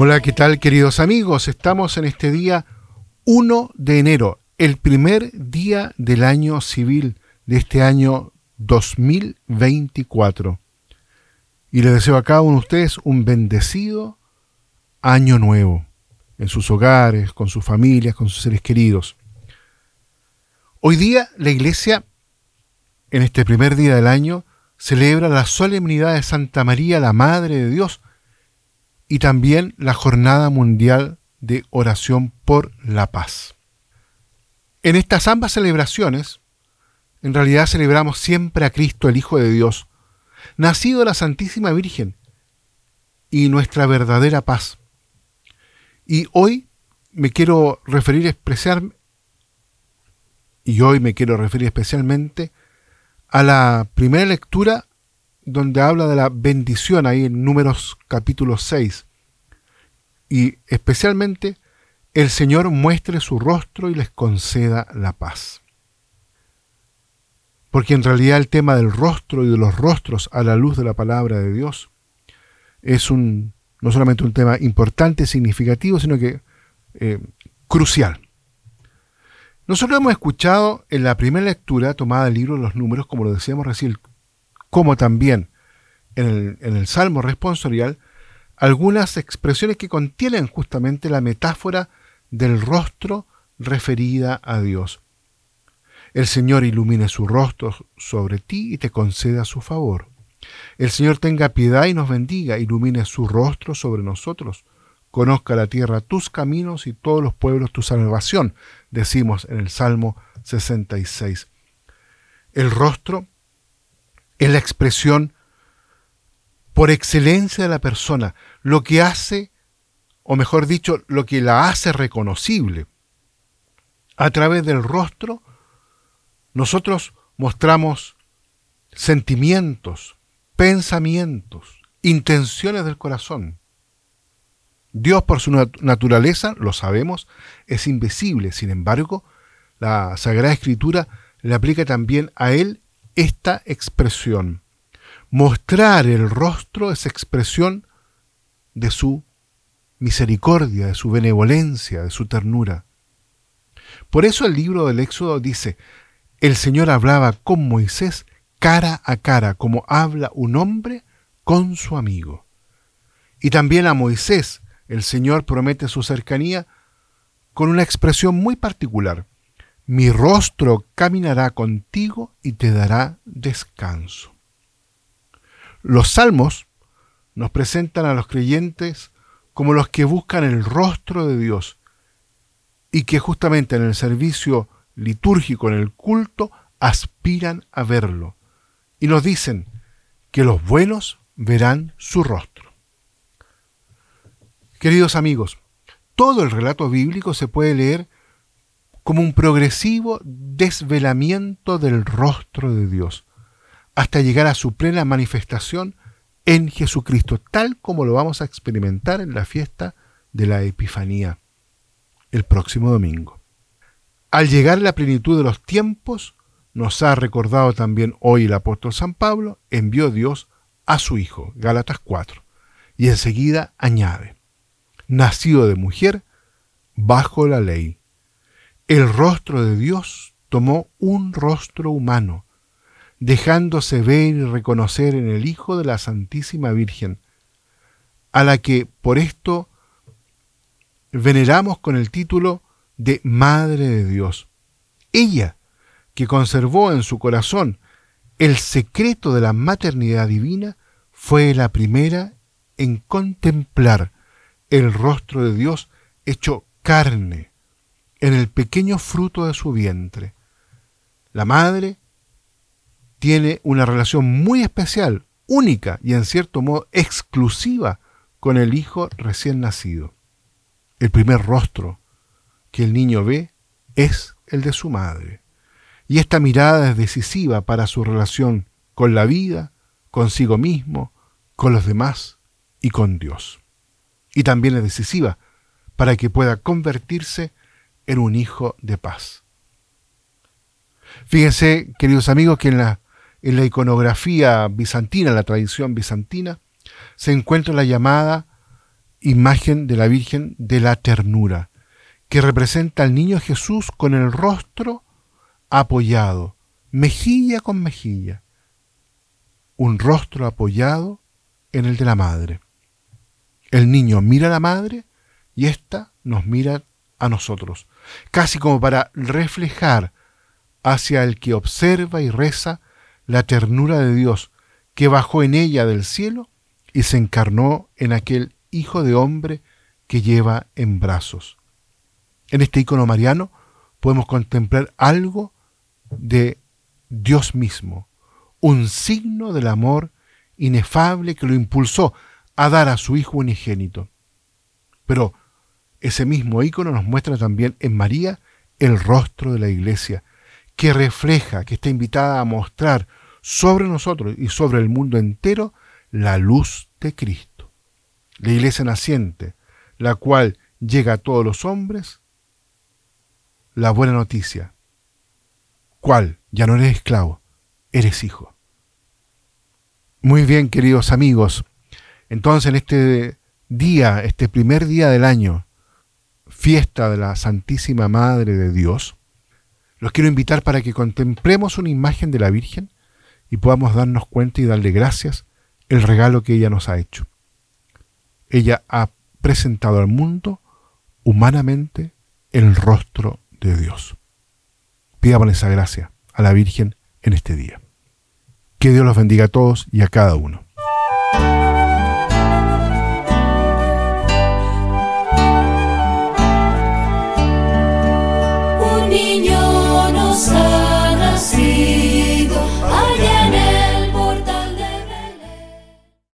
Hola, ¿qué tal queridos amigos? Estamos en este día 1 de enero, el primer día del año civil de este año 2024. Y les deseo a cada uno de ustedes un bendecido año nuevo, en sus hogares, con sus familias, con sus seres queridos. Hoy día la iglesia, en este primer día del año, celebra la solemnidad de Santa María, la Madre de Dios, y también la Jornada Mundial de Oración por la Paz. En estas ambas celebraciones, en realidad celebramos siempre a Cristo, el Hijo de Dios, nacido de la Santísima Virgen, y nuestra verdadera paz. Y hoy me quiero referir especial, y hoy me quiero referir especialmente a la primera lectura donde habla de la bendición ahí en Números capítulo 6. Y especialmente el Señor muestre su rostro y les conceda la paz. Porque en realidad el tema del rostro y de los rostros a la luz de la palabra de Dios es un, no solamente un tema importante, significativo, sino que eh, crucial. Nosotros hemos escuchado en la primera lectura tomada del libro de los números, como lo decíamos recién, como también en el, Salmo responsorial, algunas expresiones que contienen justamente la metáfora del rostro referida a Dios. El Señor ilumine su rostro sobre ti y te conceda su favor. El Señor tenga piedad y nos bendiga, ilumine su rostro sobre nosotros Conozca la tierra tus caminos y todos los pueblos tu salvación, decimos en el Salmo 66. El rostro es la expresión por excelencia de la persona, lo que hace, o mejor dicho, lo que la hace reconocible. A través del rostro, nosotros mostramos sentimientos, pensamientos, intenciones del corazón. Dios por su naturaleza, lo sabemos, es invisible. Sin embargo, la Sagrada Escritura le aplica también a Él esta expresión. Mostrar el rostro es expresión de su misericordia, de su benevolencia, de su ternura. Por eso el libro del Éxodo dice, el Señor hablaba con Moisés cara a cara, como habla un hombre con su amigo. Y también a Moisés el Señor promete su cercanía con una expresión muy particular. Mi rostro caminará contigo y te dará descanso. Los salmos nos presentan a los creyentes como los que buscan el rostro de Dios y que justamente en el servicio litúrgico, en el culto, aspiran a verlo. Y nos dicen que los buenos verán su rostro. Queridos amigos, todo el relato bíblico se puede leer como un progresivo desvelamiento del rostro de Dios, hasta llegar a su plena manifestación en Jesucristo, tal como lo vamos a experimentar en la fiesta de la Epifanía, el próximo domingo. Al llegar la plenitud de los tiempos, nos ha recordado también hoy el apóstol San Pablo, envió Dios a su Hijo, Gálatas 4, y enseguida añade, nacido de mujer, bajo la ley. El rostro de Dios tomó un rostro humano, dejándose ver y reconocer en el Hijo de la Santísima Virgen, a la que por esto veneramos con el título de Madre de Dios. Ella, que conservó en su corazón el secreto de la maternidad divina, fue la primera en contemplar el rostro de Dios hecho carne en el pequeño fruto de su vientre. La madre tiene una relación muy especial, única y en cierto modo exclusiva con el hijo recién nacido. El primer rostro que el niño ve es el de su madre. Y esta mirada es decisiva para su relación con la vida, consigo mismo, con los demás y con Dios y también es decisiva para que pueda convertirse en un hijo de paz. Fíjense, queridos amigos, que en la, en la iconografía bizantina, la tradición bizantina, se encuentra la llamada imagen de la Virgen de la ternura, que representa al niño Jesús con el rostro apoyado, mejilla con mejilla, un rostro apoyado en el de la madre. El niño mira a la madre y ésta nos mira a nosotros, casi como para reflejar hacia el que observa y reza la ternura de Dios que bajó en ella del cielo y se encarnó en aquel Hijo de hombre que lleva en brazos. En este icono mariano podemos contemplar algo de Dios mismo, un signo del amor inefable que lo impulsó a dar a su Hijo unigénito. Pero ese mismo icono nos muestra también en María el rostro de la iglesia, que refleja, que está invitada a mostrar sobre nosotros y sobre el mundo entero la luz de Cristo. La iglesia naciente, la cual llega a todos los hombres, la buena noticia. ¿Cuál? Ya no eres esclavo, eres hijo. Muy bien, queridos amigos. Entonces, en este día, este primer día del año, fiesta de la Santísima Madre de Dios, los quiero invitar para que contemplemos una imagen de la Virgen y podamos darnos cuenta y darle gracias el regalo que ella nos ha hecho. Ella ha presentado al mundo humanamente el rostro de Dios. Pidamos esa gracia a la Virgen en este día. Que Dios los bendiga a todos y a cada uno.